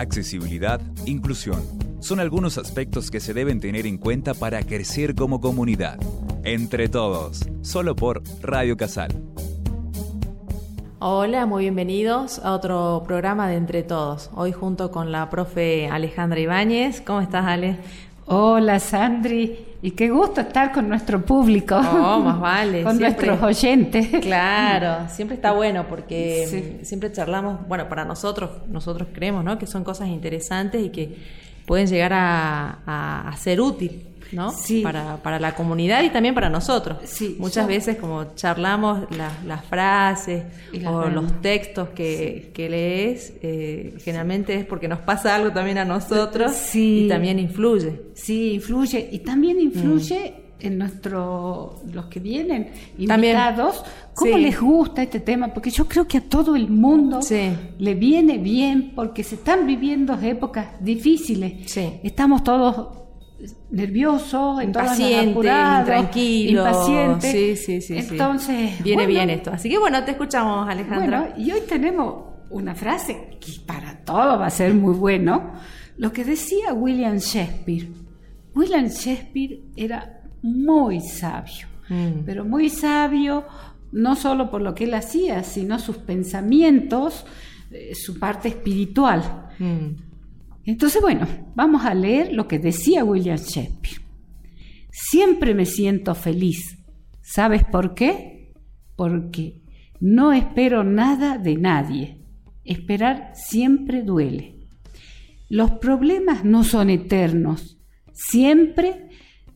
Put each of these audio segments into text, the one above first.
accesibilidad, inclusión. Son algunos aspectos que se deben tener en cuenta para crecer como comunidad. Entre todos, solo por Radio Casal. Hola, muy bienvenidos a otro programa de Entre Todos. Hoy junto con la profe Alejandra Ibáñez. ¿Cómo estás, Ale? Hola, Sandri. Y qué gusto estar con nuestro público. Oh, más vale. con nuestros oyentes. Claro, siempre está bueno porque siempre charlamos, bueno, para nosotros, nosotros creemos, ¿no? Que son cosas interesantes y que pueden llegar a, a ser útil ¿no? Sí. Para, para la comunidad y también para nosotros. Sí, Muchas veces como charlamos las frases o los textos que, que lees, eh, generalmente es porque nos pasa algo también a nosotros sí. y también influye. Sí, influye. Y también influye... Mm. en nuestro los que vienen invitados cómo les gusta este tema porque yo creo que a todo el mundo le viene bien porque se están viviendo épocas difíciles estamos todos nervioso, impaciente, intranquilo, impaciente. Sí, sí, sí. Entonces, viene bien esto. Así que bueno, te escuchamos, Alejandra. Bueno, y hoy tenemos una frase que para todo va a ser muy bueno, lo que decía William Shakespeare. William Shakespeare era muy sabio, mm. pero muy sabio no solo por lo que él hacía, sino sus pensamientos, eh, su parte espiritual. Mm. Entonces, bueno, vamos a leer lo que decía William Shakespeare. Siempre me siento feliz. ¿Sabes por qué? Porque no espero nada de nadie. Esperar siempre duele. Los problemas no son eternos. Siempre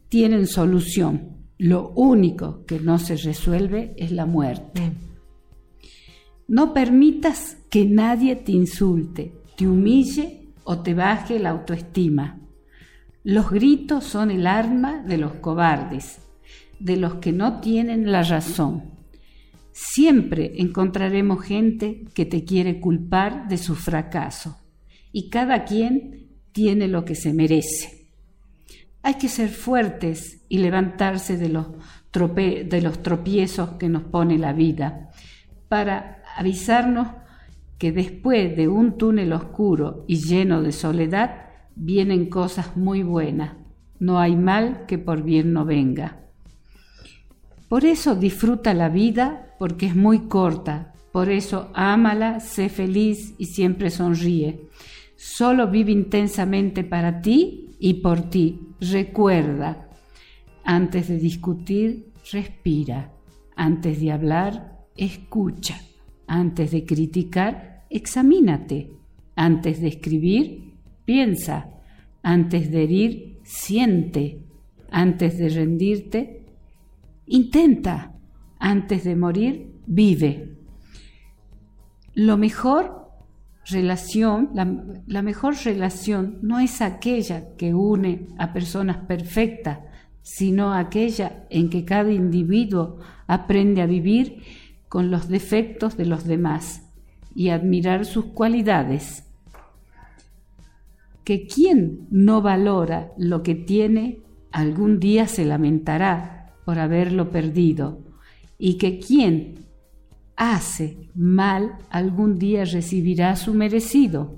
tienen solución. Lo único que no se resuelve es la muerte. No permitas que nadie te insulte, te humille o te baje la autoestima. Los gritos son el arma de los cobardes, de los que no tienen la razón. Siempre encontraremos gente que te quiere culpar de su fracaso y cada quien tiene lo que se merece. Hay que ser fuertes y levantarse de los, de los tropiezos que nos pone la vida para avisarnos que después de un túnel oscuro y lleno de soledad vienen cosas muy buenas. No hay mal que por bien no venga. Por eso disfruta la vida porque es muy corta. Por eso ámala, sé feliz y siempre sonríe. Solo vive intensamente para ti y por ti. Recuerda, antes de discutir, respira. Antes de hablar, escucha. Antes de criticar, examínate. Antes de escribir, piensa. Antes de herir, siente. Antes de rendirte, intenta. Antes de morir, vive. Lo mejor relación, la, la, mejor relación no es aquella que une a personas perfectas, sino aquella en que cada individuo aprende a vivir con los defectos de los demás y admirar sus cualidades. Que quien no valora lo que tiene, algún día se lamentará por haberlo perdido, y que quien hace mal, algún día recibirá su merecido.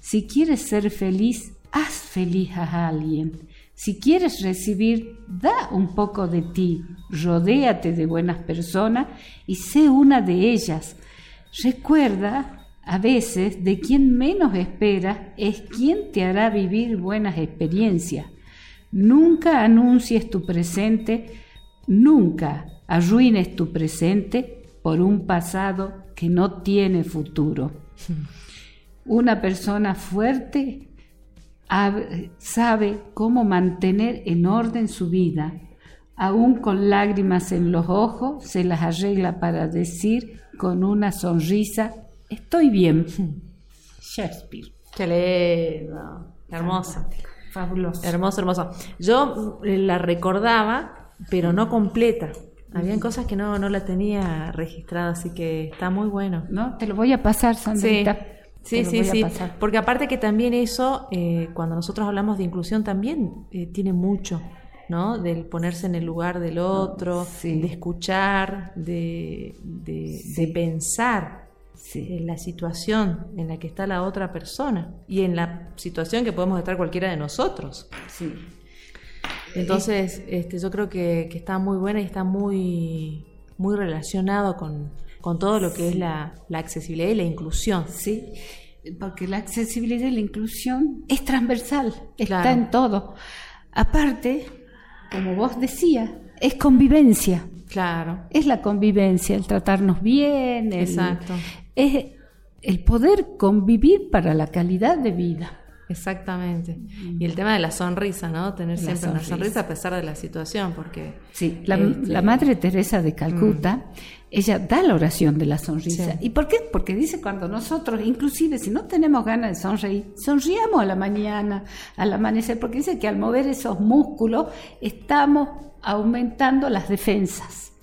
Si quieres ser feliz, haz feliz a alguien si quieres recibir, da un poco de ti, rodéate de buenas personas y sé una de ellas. Recuerda, a veces, de quien menos esperas es quien te hará vivir buenas experiencias. Nunca anuncies tu presente, nunca arruines tu presente por un pasado que no tiene futuro. Una persona fuerte sabe cómo mantener en orden su vida. Aún con lágrimas en los ojos, se las arregla para decir con una sonrisa, estoy bien. Shakespeare. Qué lindo, hermoso. Fabuloso. Hermoso, hermoso. Yo eh, la recordaba, pero no completa. Habían cosas que no, no la tenía registrada, así que está muy bueno. ¿No? Te lo voy a pasar, Sandrita. Sí, sí, sí. Porque aparte que también eso, eh, cuando nosotros hablamos de inclusión, también eh, tiene mucho, ¿no? Del ponerse en el lugar del otro, de escuchar, de, de, pensar, en la situación en la que está la otra persona y en la situación que podemos estar cualquiera de nosotros. Sí. Entonces, este, yo creo que, está muy buena y está muy, muy relacionado con, todo lo que es la, accesibilidad y la inclusión. Sí, porque la accesibilidad y la inclusión es transversal, está en todo. Aparte, como vos decías, es convivencia. Claro. Es la convivencia, el tratarnos bien, Exacto. es el poder convivir para la calidad de vida. Exactamente. Y el tema de la sonrisa, ¿no? Tener siempre una sonrisa a pesar de la situación, porque... Sí, la, este, Madre Teresa de Calcuta, mm. Ella da la oración de la sonrisa. ¿Y por qué? Porque dice cuando nosotros, inclusive si no tenemos ganas de sonreír, sonriamos a la mañana, al amanecer, porque dice que al mover esos músculos estamos aumentando las defensas.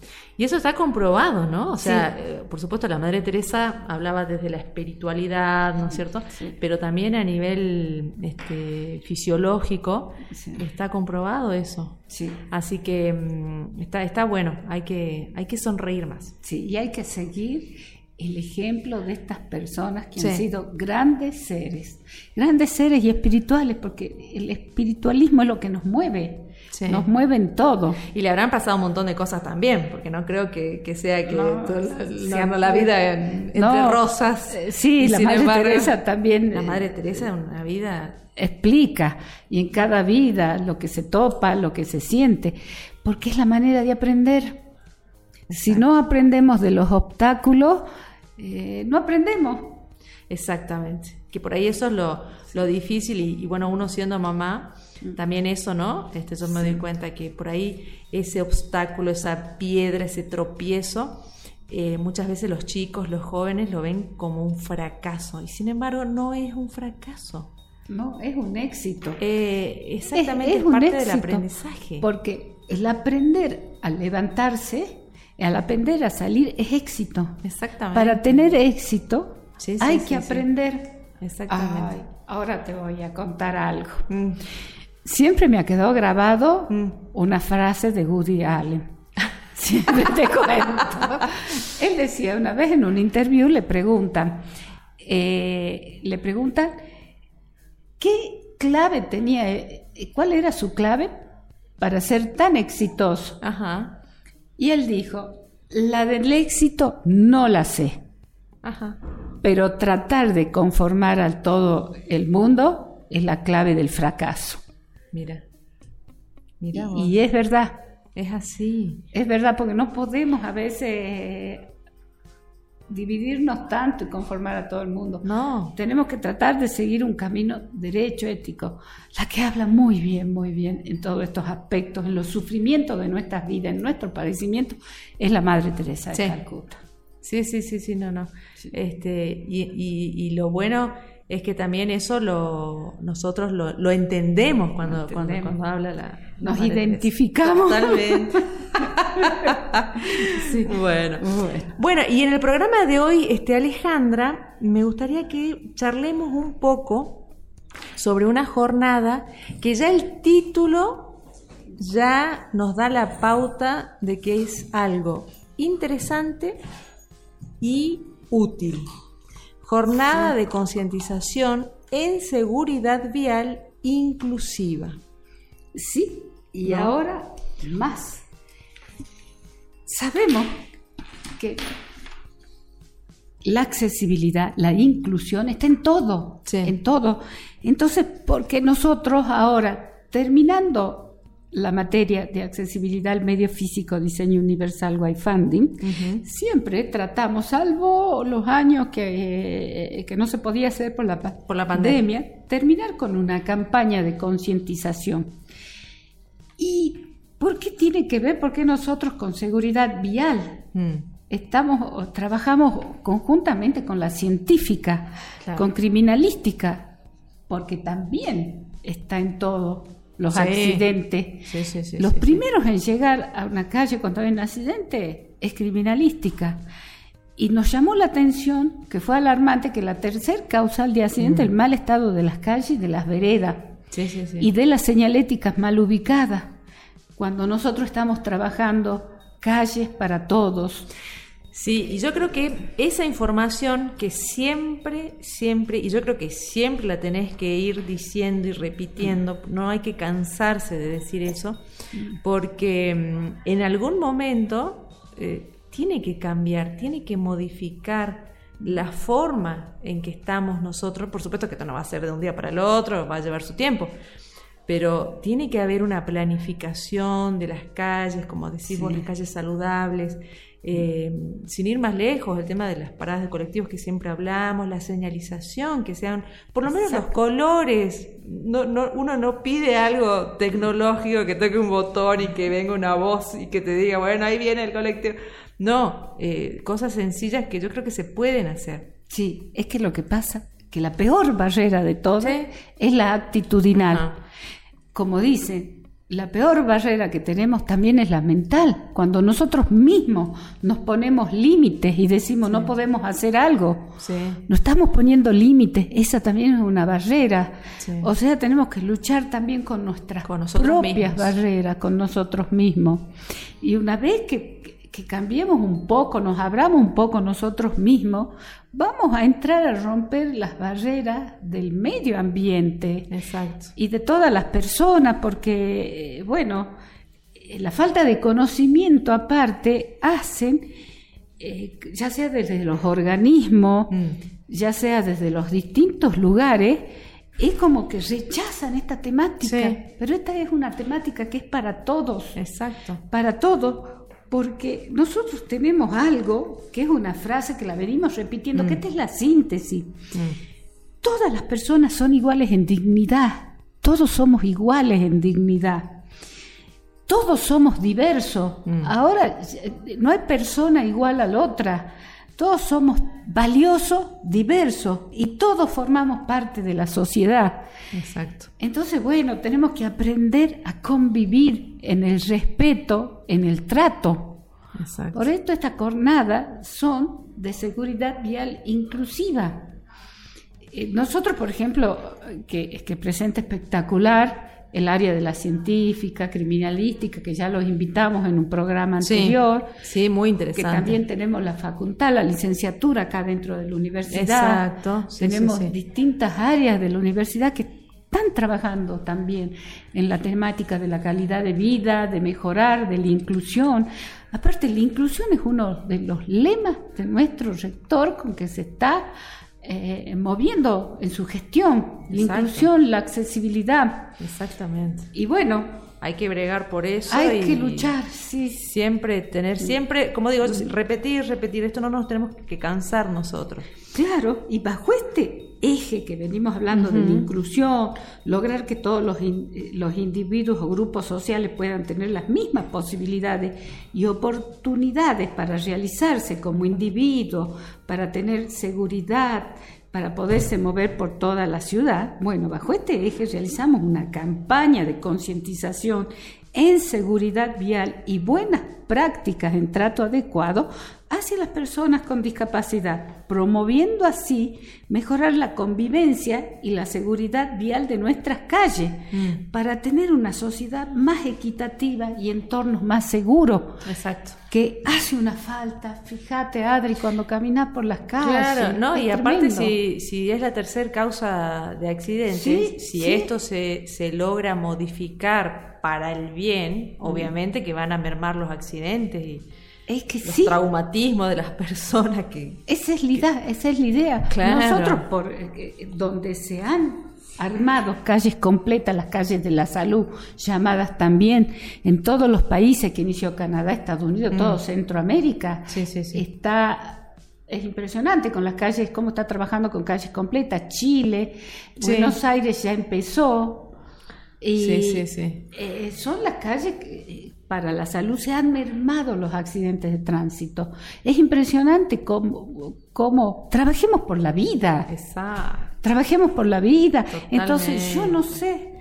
Y eso está comprobado, ¿no? O sea, eh, por supuesto, la Madre Teresa hablaba desde la espiritualidad, ¿no es cierto? Pero también a nivel este, fisiológico está comprobado eso. Sí. Así que mm, está, está bueno, hay que, hay que sonreír más. Sí, y hay que seguir el ejemplo de estas personas que han sido grandes seres, grandes seres y espirituales, porque el espiritualismo es lo que nos mueve nos mueven todo. Y le habrán pasado un montón de cosas también, porque no creo que, sea que no, la vida entre rosas. Eh, sí, la Madre Teresa también. La Madre Teresa es una vida explica y en cada vida lo que se topa, lo que se siente, porque es la manera de aprender. Si no aprendemos de los obstáculos, eh, no aprendemos. Exactamente, que por ahí eso es lo, lo difícil y, bueno, uno siendo mamá, también eso, ¿no? Este, yo me doy cuenta que por ahí ese obstáculo, esa piedra, ese tropiezo, eh, muchas veces los chicos, los jóvenes lo ven como un fracaso y sin embargo no es un fracaso. No, es un éxito. Eh, exactamente, es, parte del aprendizaje. Porque el aprender a levantarse, al aprender a salir es éxito. Exactamente. Para tener éxito hay que aprender. Exactamente. ahora te voy a contar algo. Mm siempre me ha quedado grabado mm. una frase de Woody Allen. Siempre te cuento. Él decía una vez en un interview, le preguntan, eh, le preguntan qué clave tenía, eh, cuál era su clave para ser tan exitoso. Ajá. Y él dijo, la del éxito no la sé. Ajá. Pero tratar de conformar a todo el mundo es la clave del fracaso. Mira. Mira Y, es verdad. Es así. Es verdad, porque no podemos a veces dividirnos tanto y conformar a todo el mundo. No. Tenemos que tratar de seguir un camino derecho, ético. La que habla muy bien, muy bien en todos estos aspectos, en los sufrimientos de nuestras vidas, en nuestro padecimiento, es la Madre Teresa de Calcuta. Sí, sí, sí, sí, no, no. Este, y lo bueno es que también eso lo nosotros lo, entendemos cuando, Cuando, habla la... Nos identificamos. Totalmente. Bueno. bueno. y en el programa de hoy, este, Alejandra, me gustaría que charlemos un poco sobre una jornada que ya el título ya nos da la pauta de que es algo interesante y útil. Jornada de concientización en seguridad vial inclusiva. Sí, y ahora más. Sabemos que la accesibilidad, la inclusión está en todo, en todo. Entonces, ¿por qué nosotros ahora, terminando la materia de accesibilidad al medio físico, diseño universal, white funding, siempre tratamos, salvo los años que, que, no se podía hacer por la, por la pandemia, terminar con una campaña de concientización. ¿Y por qué tiene que ver? Porque nosotros con seguridad vial mm. estamos, trabajamos conjuntamente con la científica, con criminalística, porque también está en todo los accidentes. los primeros en llegar a una calle cuando hay un accidente es criminalística. Y nos llamó la atención, que fue alarmante, que la tercer causal de accidente, el mal estado de las calles y de las veredas, y de las señaléticas mal ubicadas. Cuando nosotros estamos trabajando calles para todos, Sí, y yo creo que esa información que siempre, siempre, y yo creo que siempre la tenés que ir diciendo y repitiendo, no hay que cansarse de decir eso, porque mm, en algún momento eh, tiene que cambiar, tiene que modificar la forma en que estamos nosotros, por supuesto que esto no va a ser de un día para el otro, va a llevar su tiempo, pero tiene que haber una planificación de las calles, como decimos, las calles saludables, eh, sin ir más lejos, el tema de las paradas de colectivos que siempre hablamos, la señalización, que sean, por lo menos los colores. No, no, uno no pide algo tecnológico que toque un botón y que venga una voz y que te diga, bueno, ahí viene el colectivo. No, eh, cosas sencillas que yo creo que se pueden hacer. Sí, es que lo que pasa, que la peor barrera de todo es la actitudinal. Como dicen, la peor barrera que tenemos también es la mental, cuando nosotros mismos nos ponemos límites y decimos no podemos hacer algo. No estamos poniendo límites, esa también es una barrera. O sea, tenemos que luchar también con nuestras propias barreras, con nosotros mismos. Y una vez que que cambiemos un poco, nos abramos un poco nosotros mismos, vamos a entrar a romper las barreras del medio ambiente y de todas las personas, porque, eh, bueno, eh, la falta de conocimiento aparte hacen, eh, ya sea desde los organismos, mm. ya sea desde los distintos lugares, es como que rechazan esta temática, pero esta es una temática que es para todos. Exacto. Para todos porque nosotros tenemos algo, que es una frase que la venimos repitiendo, que mm. esta es la síntesis. Mm. Todas las personas son iguales en dignidad, todos somos iguales en dignidad, todos somos diversos. Mm. Ahora no hay persona igual a la otra, todos somos valiosos, diversos y todos formamos parte de la sociedad. Exacto. Entonces, bueno, tenemos que aprender a convivir en el respeto, en el trato. Exacto. Por esto estas jornadas son de seguridad vial inclusiva. Eh, nosotros, por ejemplo, que, que presenta espectacular, el área de la científica, criminalística, que ya los invitamos en un programa anterior. Sí, muy interesante. Que también tenemos la facultad, la licenciatura acá dentro de la universidad. Exacto. tenemos distintas áreas de la universidad que están trabajando también en la temática de la calidad de vida, de mejorar, de la inclusión. Aparte, la inclusión es uno de los lemas de nuestro rector con que se está eh, moviendo en su gestión, la inclusión, la accesibilidad. Exactamente. Y bueno, hay que bregar por eso. Hay que luchar, sí. Siempre tener, siempre, como digo, repetir, repetir, esto no nos tenemos que cansar nosotros. Claro, y bajo este eje que venimos hablando de la inclusión, lograr que todos los, los individuos o grupos sociales puedan tener las mismas posibilidades y oportunidades para realizarse como individuos, para tener seguridad, para poderse mover por toda la ciudad. Bueno, bajo este eje realizamos una campaña de concientización en seguridad vial y buenas prácticas en trato adecuado hacia las personas con discapacidad, promoviendo así mejorar la convivencia y la seguridad vial de nuestras calles mm. para tener una sociedad más equitativa y entornos más seguros. Exacto. Que hace una falta, fíjate Adri, cuando caminas por las calles. Claro, ¿no? y aparte si, si, es la tercera causa de accidentes, si esto se, se logra modificar para el bien, mm. obviamente que van a mermar los accidentes y es que los traumatismos de las personas que... Esa es la idea, esa es la idea. Nosotros, por eh, donde se han armado calles completas, las calles de la salud, llamadas también en todos los países que inició Canadá, Estados Unidos, todo mm. Centroamérica, sí, sí, está es impresionante con las calles, cómo está trabajando con calles completas. Chile, Buenos Aires ya empezó. Y sí, sí, sí. Eh, son las calles que, para la salud, se han mermado los accidentes de tránsito. Es impresionante cómo, cómo trabajemos por la vida. Exacto. Trabajemos por la vida. Entonces yo no sé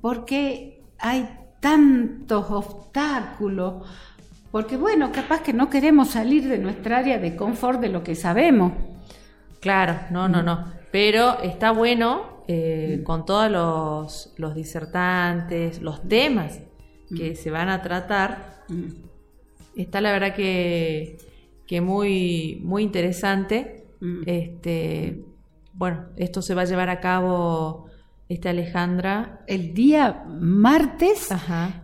por qué hay tantos obstáculos. Porque bueno, capaz que no queremos salir de nuestra área de confort de lo que sabemos. Claro, no, no, no. Pero está bueno eh, con todos los, los disertantes, los temas que se van a tratar, está la verdad que que muy, muy interesante. Mm. Este, bueno, esto se va a llevar a cabo este, Alejandra? El día martes,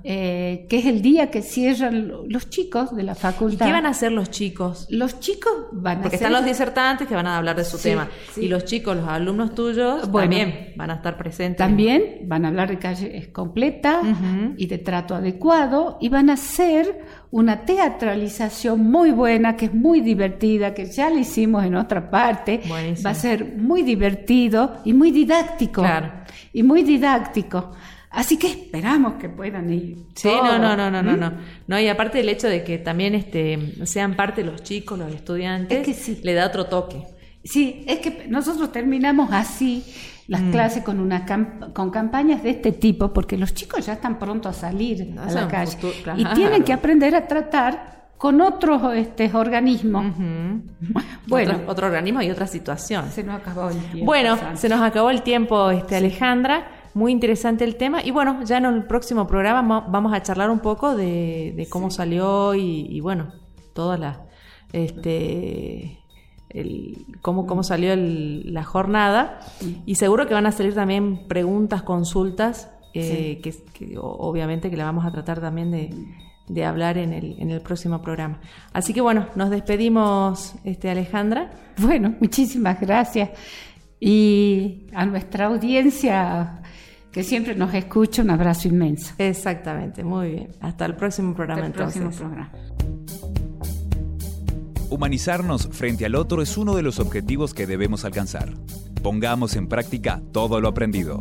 eh, que es el día que cierran los chicos de la facultad. ¿Y qué van a hacer los chicos? Los chicos van a Porque están los disertantes que van a hablar de su tema. Y los chicos, los alumnos tuyos, también van a estar presentes. También van a hablar de calle completa y de trato adecuado y van a hacer una teatralización muy buena, que es muy divertida, que ya la hicimos en otra parte. Va a ser muy divertido y muy didáctico. Claro y muy didáctico. Así que esperamos que puedan ir. Sí, no, no, no, no, no, no. No, y aparte el hecho de que también este, sean parte los chicos, los estudiantes, que sí. le da otro toque. Sí, es que nosotros terminamos así las mm. clases con una con campañas de este tipo, porque los chicos ya están pronto a salir a la calle y tienen que aprender a tratar con otros este, organismos. Bueno, otro, otro, organismo y otra situación. Se nos acabó el tiempo. Bueno, se nos acabó el tiempo, este, Alejandra. Muy interesante el tema. Y bueno, ya en el próximo programa vamos a charlar un poco de, cómo salió y, bueno, toda la. Este, el, cómo, cómo salió la jornada. Y seguro que van a salir también preguntas, consultas, eh, que, que, obviamente que la vamos a tratar también de de hablar en el, en el próximo programa. Así que bueno, nos despedimos, este, Alejandra. Bueno, muchísimas gracias. Y a nuestra audiencia que siempre nos escucha, un abrazo inmenso. Exactamente, muy bien. Hasta el próximo programa Hasta el próximo programa. Humanizarnos frente al otro es uno de los objetivos que debemos alcanzar. Pongamos en práctica todo lo aprendido.